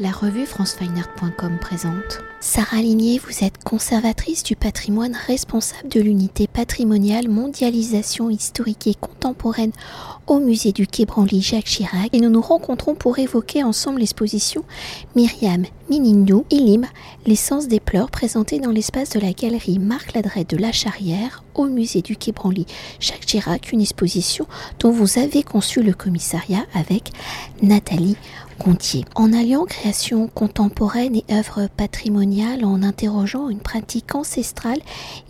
La revue francefineart.com présente. Sarah Ligné, vous êtes conservatrice du patrimoine responsable de l'unité patrimoniale mondialisation historique et contemporaine au musée du Quai Branly Jacques Chirac et nous nous rencontrons pour évoquer ensemble l'exposition Myriam Minindou, Ilim, l'essence des pleurs présentée dans l'espace de la galerie Marc Ladrette de la Charrière au musée du Quai Branly Jacques Chirac, une exposition dont vous avez conçu le commissariat avec Nathalie En alliant création contemporaine et œuvre patrimoniale, en interrogeant une pratique ancestrale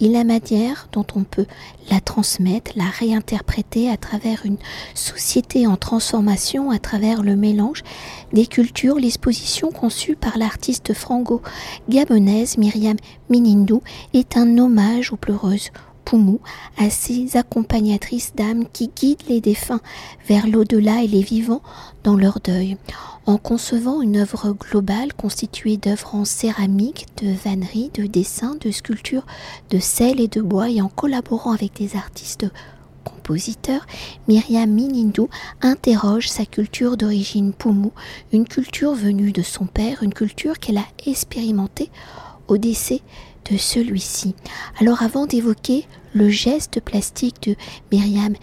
et la manière dont on peut la transmettre, la réinterpréter à travers une société en transformation, à travers le mélange des cultures, l'exposition conçue par l'artiste franco-gabonaise Myriam Minindou est un hommage aux pleureuses Poumou, à ces accompagnatrices d'âmes qui guident les défunts vers l'au-delà et les vivants dans leur deuil. En concevant une œuvre globale constituée d'œuvres en céramique, de vannerie, de dessins, de sculptures, de sel et de bois et en collaborant avec des artistes compositeurs, Myriam Minindou interroge sa culture d'origine Poumou, une culture venue de son père, une culture qu'elle a expérimentée au décès de celui-ci. Alors avant d'évoquer le geste plastique de Myriam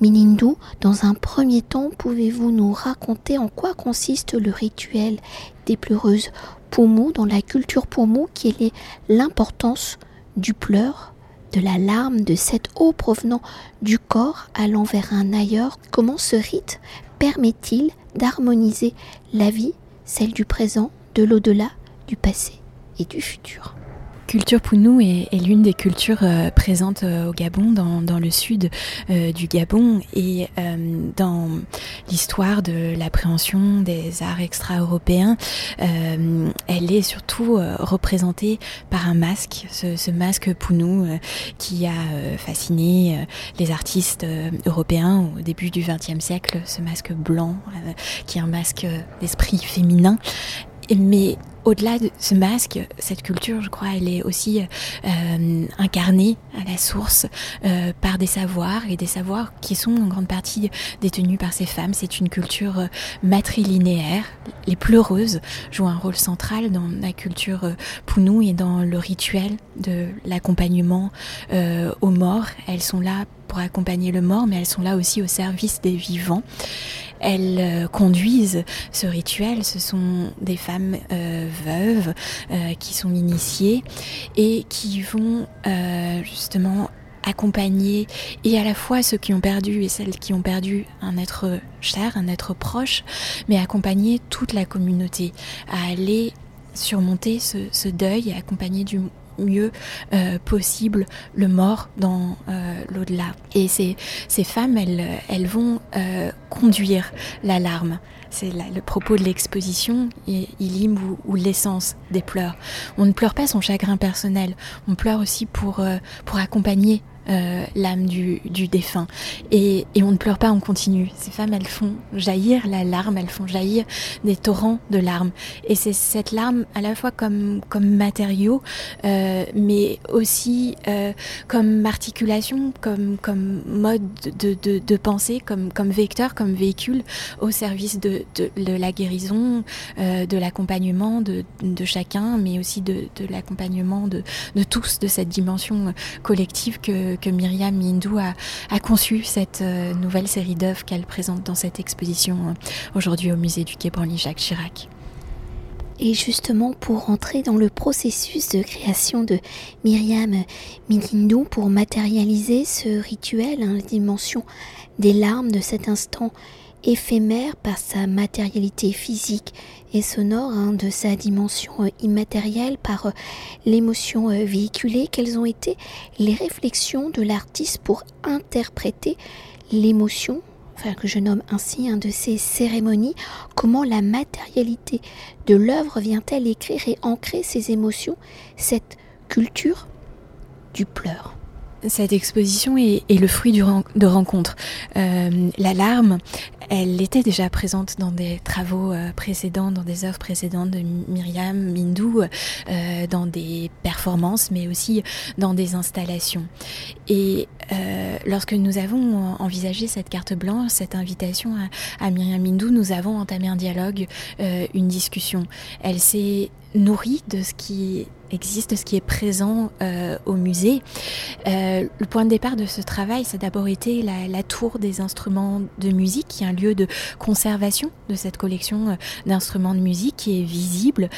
Minindou, dans un premier temps, pouvez-vous nous raconter en quoi consiste le rituel des pleureuses Poumou dans la culture Poumou, quelle est l'importance du pleur, de la larme, de cette eau provenant du corps allant vers un ailleurs? Comment ce rite permet-il d'harmoniser la vie, celle du présent, de l'au-delà, du passé et du futur? Culture Pounou est, l'une des cultures euh, présentes euh, au Gabon, dans, le sud euh, du Gabon, et dans l'histoire de l'appréhension des arts extra-européens, elle est surtout représentée par un masque, ce, masque Pounou qui a fasciné les artistes européens au début du XXe siècle, ce masque blanc qui est un masque d'esprit féminin. Mais au-delà de ce masque, cette culture, je crois, elle est aussi euh, incarnée à la source euh, par des savoirs et des savoirs qui sont en grande partie détenus par ces femmes. C'est une culture euh, matrilinéaire. Les pleureuses jouent un rôle central dans la culture Pounou et dans le rituel de l'accompagnement aux morts. Elles sont là pour accompagner le mort, mais elles sont là aussi au service des vivants. Elles euh, conduisent ce rituel, ce sont des femmes euh, veuves euh, qui sont initiées et qui vont justement accompagner et à la fois ceux qui ont perdu et celles qui ont perdu un être cher, un être proche, mais accompagner toute la communauté à aller surmonter ce, ce deuil et accompagner du mieux euh, possible le mort dans euh, l'au-delà. Et ces, ces femmes, elles, elles vont euh, conduire l'alarme. C'est le propos de l'exposition, Ilim ou, ou l'essence des pleurs. On ne pleure pas son chagrin personnel, on pleure aussi pour, pour accompagner euh, l'âme du, défunt. Et, on ne pleure pas, on continue. Ces femmes, elles font jaillir la larme, elles font jaillir des torrents de larmes. Et c'est cette larme à la fois comme, comme matériau, euh, mais aussi euh, comme articulation, comme, comme mode de, de, pensée, comme, comme vecteur, comme véhicule au service de, de, la guérison, de l'accompagnement de, de chacun, mais aussi de, de l'accompagnement de, de tous, de cette dimension collective que que, Myriam Mindou a, conçu cette euh, nouvelle série d'œuvres qu'elle présente dans cette exposition euh, aujourd'hui au musée du Quai Branly Jacques Chirac. Et justement, pour entrer dans le processus de création de Myriam Mindou, pour matérialiser ce rituel, hein, la dimension des larmes de cet instant éphémère par sa matérialité physique et sonore, hein, de sa dimension euh, immatérielle, par euh, l'émotion euh, véhiculée, quelles ont été les réflexions de l'artiste pour interpréter l'émotion, enfin que je nomme ainsi un de ces cérémonies, comment la matérialité de l'œuvre vient-elle écrire et ancrer ces émotions, cette culture du pleur? Cette exposition est, le fruit de rencontres. Euh, la larme, elle était déjà présente dans des travaux précédents, dans des œuvres précédentes de Myriam Mindou, dans des performances, mais aussi dans des installations. Et lorsque nous avons envisagé cette carte blanche, cette invitation à, à Myriam Mindou, nous avons entamé un dialogue, une discussion. Elle s'est nourrie de ce qui existe, ce qui est présent euh, au musée. Euh, le point de départ de ce travail, c'est d'abord été la, tour des instruments de musique, qui est un lieu de conservation de cette collection euh, d'instruments de musique qui est visible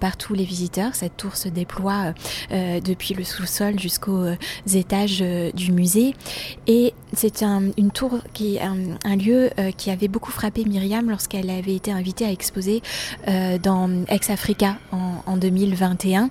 par tous les visiteurs. Cette tour se déploie depuis le sous-sol jusqu'aux étages du musée. Et c'est une tour qui est un, lieu qui avait beaucoup frappé Myriam lorsqu'elle avait été invitée à exposer dans Ex-Africa en, en 2021.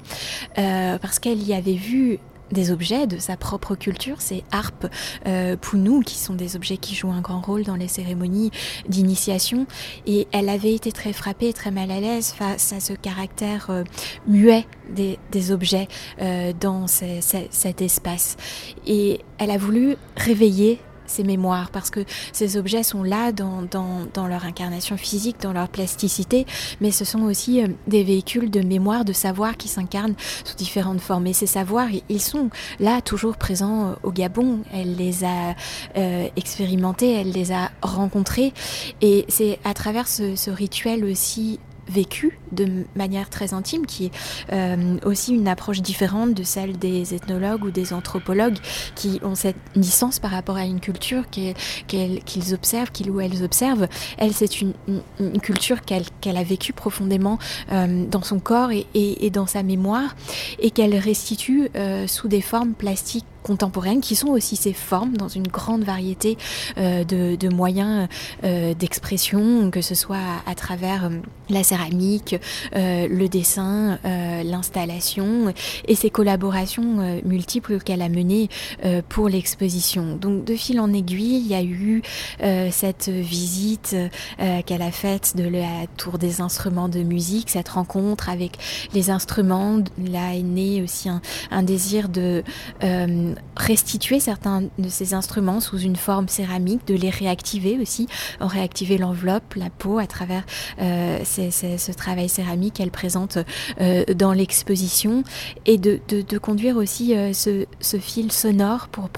Euh, parce qu'elle y avait vu des objets de sa propre culture, ces harpes euh, Pounou, qui sont des objets qui jouent un grand rôle dans les cérémonies d'initiation. Et elle avait été très frappée, très mal à l'aise face à ce caractère euh, muet des, objets euh, dans cet espace. Et elle a voulu réveiller ces mémoires, parce que ces objets sont là dans, dans, leur incarnation physique, dans leur plasticité, mais ce sont aussi euh, des véhicules de mémoire, de savoir qui s'incarnent sous différentes formes. Et ces savoirs, ils sont là, toujours présents euh, au Gabon. Elle les a euh, expérimentés, elle les a rencontrés, et c'est à travers ce, ce rituel aussi vécu de manière très intime, qui est euh, aussi une approche différente de celle des ethnologues ou des anthropologues qui ont cette licence par rapport à une culture qu'ils observent, qu'ils ou elles observent. Elle, c'est une, culture qu'elle a vécue profondément euh, dans son corps et, dans sa mémoire et qu'elle restitue euh, sous des formes plastiques contemporaines qui sont aussi ses formes dans une grande variété de, moyens d'expression, que ce soit à travers la céramique, le dessin, euh, l'installation et ces collaborations euh, multiples qu'elle a menées pour l'exposition. Donc de fil en aiguille, il y a eu cette visite qu'elle a faite de la tour des instruments de musique, cette rencontre avec les instruments. Là est né aussi un, désir de restituer certains de ces instruments sous une forme céramique, de les réactiver aussi, réactiver l'enveloppe, la peau à travers ce travail céramique qu'elle présente euh, dans l'exposition et de, conduire aussi euh, ce, ce, fil sonore pour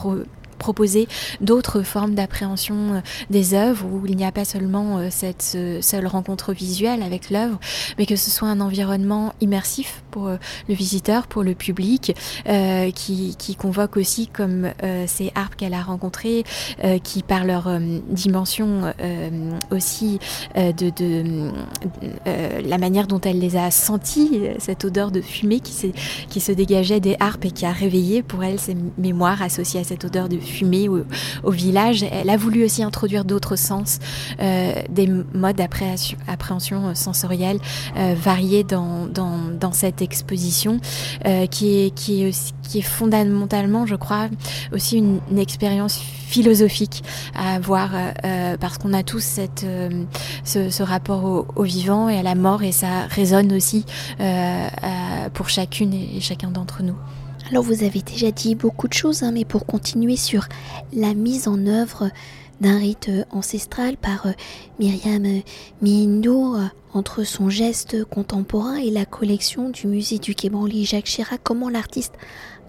proposer d'autres formes d'appréhension euh, des œuvres où il n'y a pas seulement euh, cette seule rencontre visuelle avec l'œuvre, mais que ce soit un environnement immersif pour euh, le visiteur, pour le public, qui, qui, convoque aussi comme ces harpes qu'elle a rencontrées, qui par leur dimension aussi de, de la manière dont elle les a senties, cette odeur de fumée qui, qui se dégageait des harpes et qui a réveillé pour elle ces mémoires associées à cette odeur de fumée au, au, village. Elle a voulu aussi introduire d'autres sens, euh, des modes d'appréhension sensorielle euh, variés dans, cette exposition, euh, qui, est, fondamentalement, je crois, aussi une, expérience philosophique à avoir parce qu'on a tous ce, rapport au, au, vivant et à la mort et ça résonne aussi pour chacune et chacun d'entre nous. Alors vous avez déjà dit beaucoup de choses, hein, mais pour continuer sur la mise en œuvre d'un rite ancestral par euh, Myriam Mindo, euh, entre son geste contemporain et la collection du musée du Quai Jacques Chirac, comment l'artiste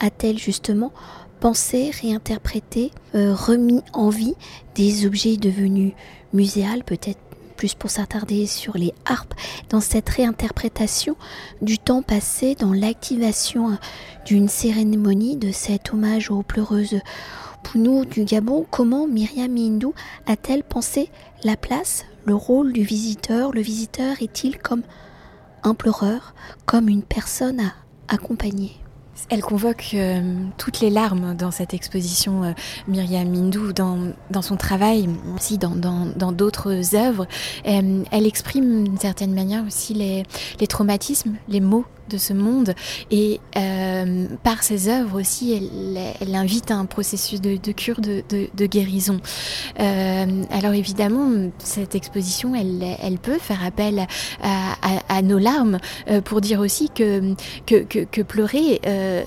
a-t-elle justement pensé, réinterprété, euh, remis en vie des objets devenus muséales, peut-être plus pour s'attarder sur les harpes, dans cette réinterprétation du temps passé dans l'activation d'une cérémonie de cet hommage aux pleureuses Pounou du Gabon, comment Myriam Mindou a-t-elle pensé la place, le rôle du visiteur? Le visiteur est-il comme un pleureur, comme une personne à accompagner? Elle convoque euh, toutes les larmes dans cette exposition, euh, Myriam Mindou, dans, son travail, aussi dans d'autres œuvres. Euh, elle exprime d'une certaine manière aussi les, les traumatismes, les mots de ce monde et par ses œuvres aussi, elle, invite à un processus de, cure, de, guérison. alors évidemment, cette exposition, elle, elle peut faire appel à, nos larmes pour dire aussi que, que, pleurer,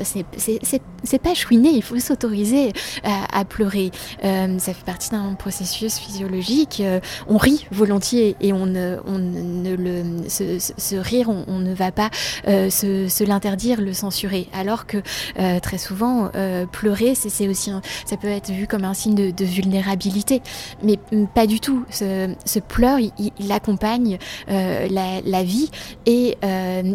c'est pas chouiner, il faut s'autoriser à, pleurer. ça fait partie d'un processus physiologique. on rit volontiers et on on ne le, ce, rire, on, ne va pas se, l'interdire, le censurer. Alors que très souvent, pleurer, c'est aussi ça peut être vu comme un signe de, vulnérabilité, mais pas du tout. Ce, pleur, il, accompagne la, vie et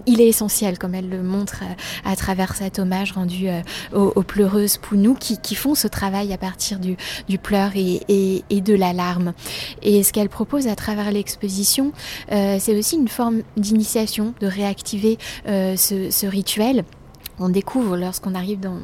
il est essentiel, comme elle le montre à, travers cet hommage rendu aux, pleureuses Pounou qui, font ce travail à partir du, pleur et, de l'alarme. Et ce qu'elle propose à travers l'exposition, c'est aussi une forme d'initiation, de réactiver ce rituel on découvre lorsqu'on arrive dans,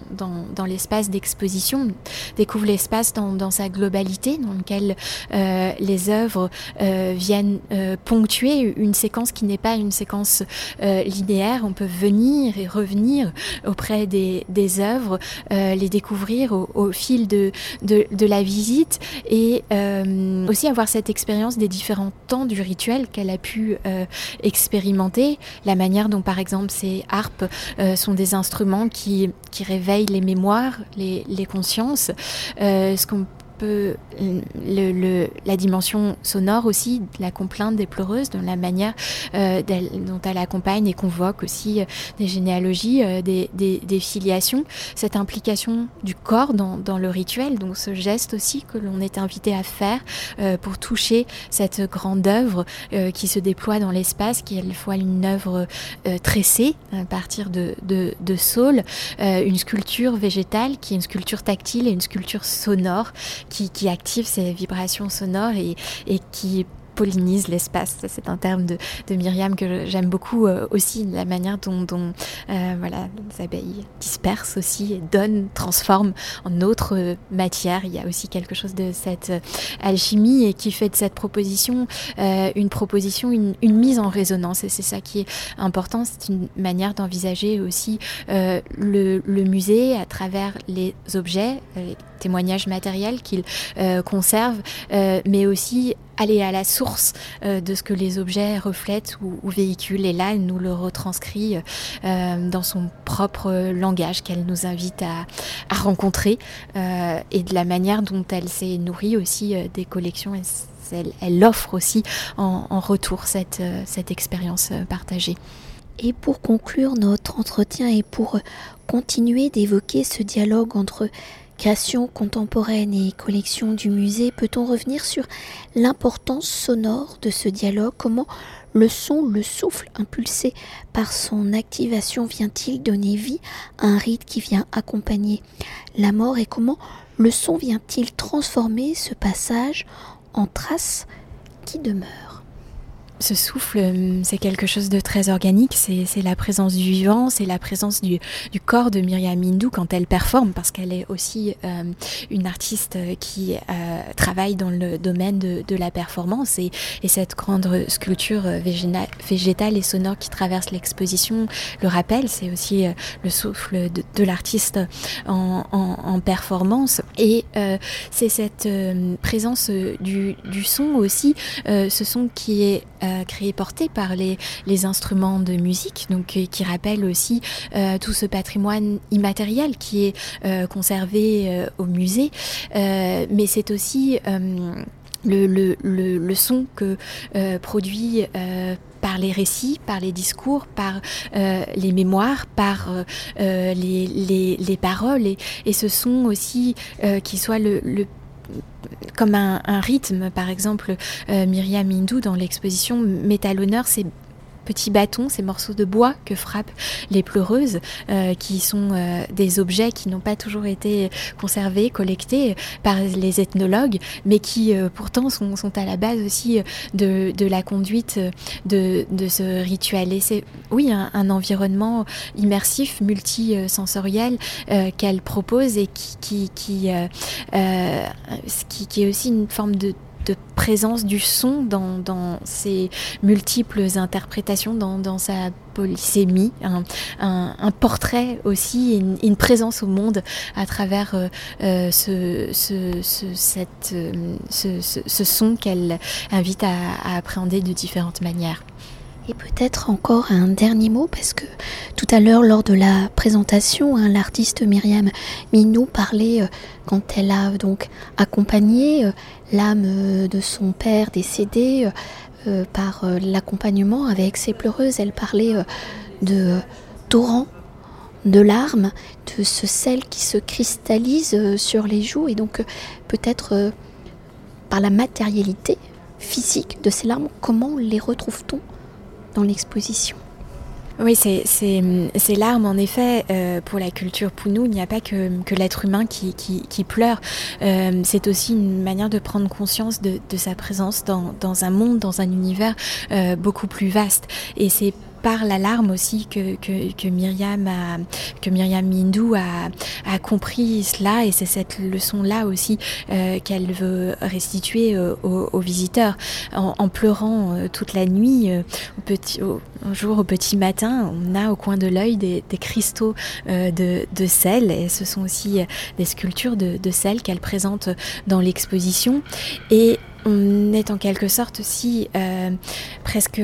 dans, l'espace d'exposition, découvre l'espace dans, sa globalité, dans lequel euh, les œuvres euh, viennent euh, ponctuer une séquence qui n'est pas une séquence linéaire. On peut venir et revenir auprès des, des œuvres, les découvrir au, fil de, de, de, la visite et aussi avoir cette expérience des différents temps du rituel qu'elle a pu expérimenter, la manière dont par exemple ces harpes sont des instruments qui, qui réveillent les mémoires, les, les consciences. Euh, ce qu'on la dimension sonore aussi, la complainte des pleureuses, dans la manière euh, dont elle accompagne et convoque aussi euh, des généalogies, euh, des, filiations, cette implication du corps dans, le rituel, donc ce geste aussi que l'on est invité à faire pour toucher cette grande œuvre qui se déploie dans l'espace, qui est à la fois une œuvre tressée à partir de, de, de saules, une sculpture végétale qui est une sculpture tactile et une sculpture sonore qui, active ces vibrations sonores et, qui pollinise l'espace. C'est un terme de, de Myriam que j'aime beaucoup euh, aussi, la manière dont, euh, voilà, les abeilles dispersent aussi donnent, transforment en autre matière. Il y a aussi quelque chose de cette euh, alchimie et qui fait de cette proposition une proposition, une, mise en résonance. Et c'est ça qui est important. C'est une manière d'envisager aussi le, le, musée à travers les objets, les témoignages matériels qu'il conserve, mais aussi aller à la source euh, de ce que les objets reflètent ou, véhiculent. Et là, elle nous le retranscrit euh, dans son propre langage qu'elle nous invite à, rencontrer euh, et de la manière dont elle s'est nourrie aussi des collections. Elle, elle, offre aussi en, en retour cette, cette expérience partagée. Et pour conclure notre entretien et pour continuer d'évoquer ce dialogue entre Création contemporaine et collection du musée, peut-on revenir sur l'importance sonore de ce dialogue? Comment le son, le souffle impulsé par son activation vient-il donner vie à un rite qui vient accompagner la mort? Et comment le son vient-il transformer ce passage en trace qui demeure? Ce souffle, euh, c'est quelque chose de très organique, c'est la présence du vivant, c'est la présence du, du, corps de Myriam Hindou quand elle performe, parce qu'elle est aussi euh, une artiste qui euh, travaille dans le domaine de, de la performance. Et, et, cette grande sculpture végétale et sonore qui traverse l'exposition le rappelle, c'est aussi le souffle de, de l'artiste en, en, en, performance. Et c'est cette présence du, du, son aussi, ce son qui est euh, créé, porté par les, les, instruments de musique, donc euh, qui rappelle aussi euh, tout ce patrimoine immatériel qui est conservé au musée. mais c'est aussi le, le, le, son que produit par les récits, par les discours, par les mémoires, par les, les, les, paroles, et, et, ce son aussi qui soit le, le comme un, rythme. Par exemple, euh, Myriam Hindou, dans l'exposition Métal Honneur, c'est petits bâtons, ces morceaux de bois que frappent les pleureuses, euh, qui sont euh, des objets qui n'ont pas toujours été conservés, collectés par les ethnologues, mais qui euh, pourtant sont, à la base aussi de, la conduite de, ce rituel. Et c'est, oui, un, environnement immersif, multisensoriel qu'elle propose et qui, qui, qui, est aussi une forme de présence du son dans, ses multiples interprétations, dans, sa polysémie, un, portrait aussi, une, présence au monde à travers euh, euh euh, ce, son qu'elle invite à appréhender de différentes manières. Et peut-être encore un dernier mot, parce que tout à l'heure, lors de la présentation, hein, l'artiste Myriam Minou parlait, euh, quand elle a donc accompagné euh, l'âme de son père décédé euh, par l'accompagnement avec ses pleureuses, elle parlait de torrents de larmes, de ce sel qui se cristallise sur les joues, et donc peut-être par la matérialité physique de ces larmes, comment les retrouve-t-on? Dans l'exposition. Oui, c'est l'arme, en effet, euh, pour la culture Pounou, il n'y a pas que, que l'être humain qui, qui, qui pleure. Euh, c'est aussi une manière de prendre conscience de, de sa présence dans, dans, un monde, dans un univers euh, beaucoup plus vaste. Et c'est par l'alarme aussi que, que, que, Myriam a, que a, compris cela. Et c'est cette leçon là aussi euh, qu'elle veut restituer euh, aux, visiteurs. En, pleurant euh, toute la nuit au petit au, un jour au petit matin on a au coin de l'œil des, cristaux de, de, sel. Et ce sont aussi des sculptures de, de sel qu'elle présente dans l'exposition. Et on est en quelque sorte aussi euh, presque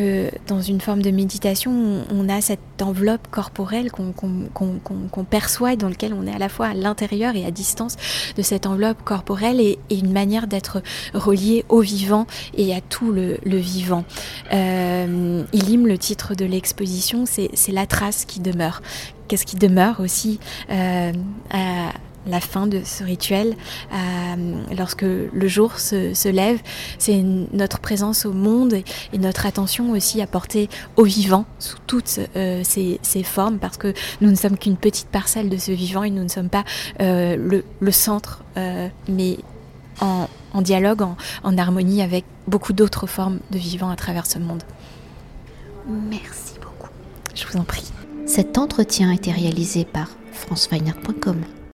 dans une forme de méditation. On a cette enveloppe corporelle qu'on qu qu qu perçoit et dans laquelle on est à la fois à l'intérieur et à distance de cette enveloppe corporelle et, et une manière d'être relié au vivant et à tout le, le vivant. Euh, Ilim, le titre de l'exposition, c'est la trace qui demeure. Qu'est-ce qui demeure aussi euh, à, la fin de ce rituel, euh, lorsque le jour se, se lève, c'est notre présence au monde et, et, notre attention aussi à porter au vivant sous toutes euh, ces, ces, formes, parce que nous ne sommes qu'une petite parcelle de ce vivant et nous ne sommes pas euh, le, le, centre, euh, mais en, en dialogue, en, en, harmonie avec beaucoup d'autres formes de vivant à travers ce monde. Merci beaucoup. Je vous en prie. Cet entretien a été réalisé par franceweiner.com.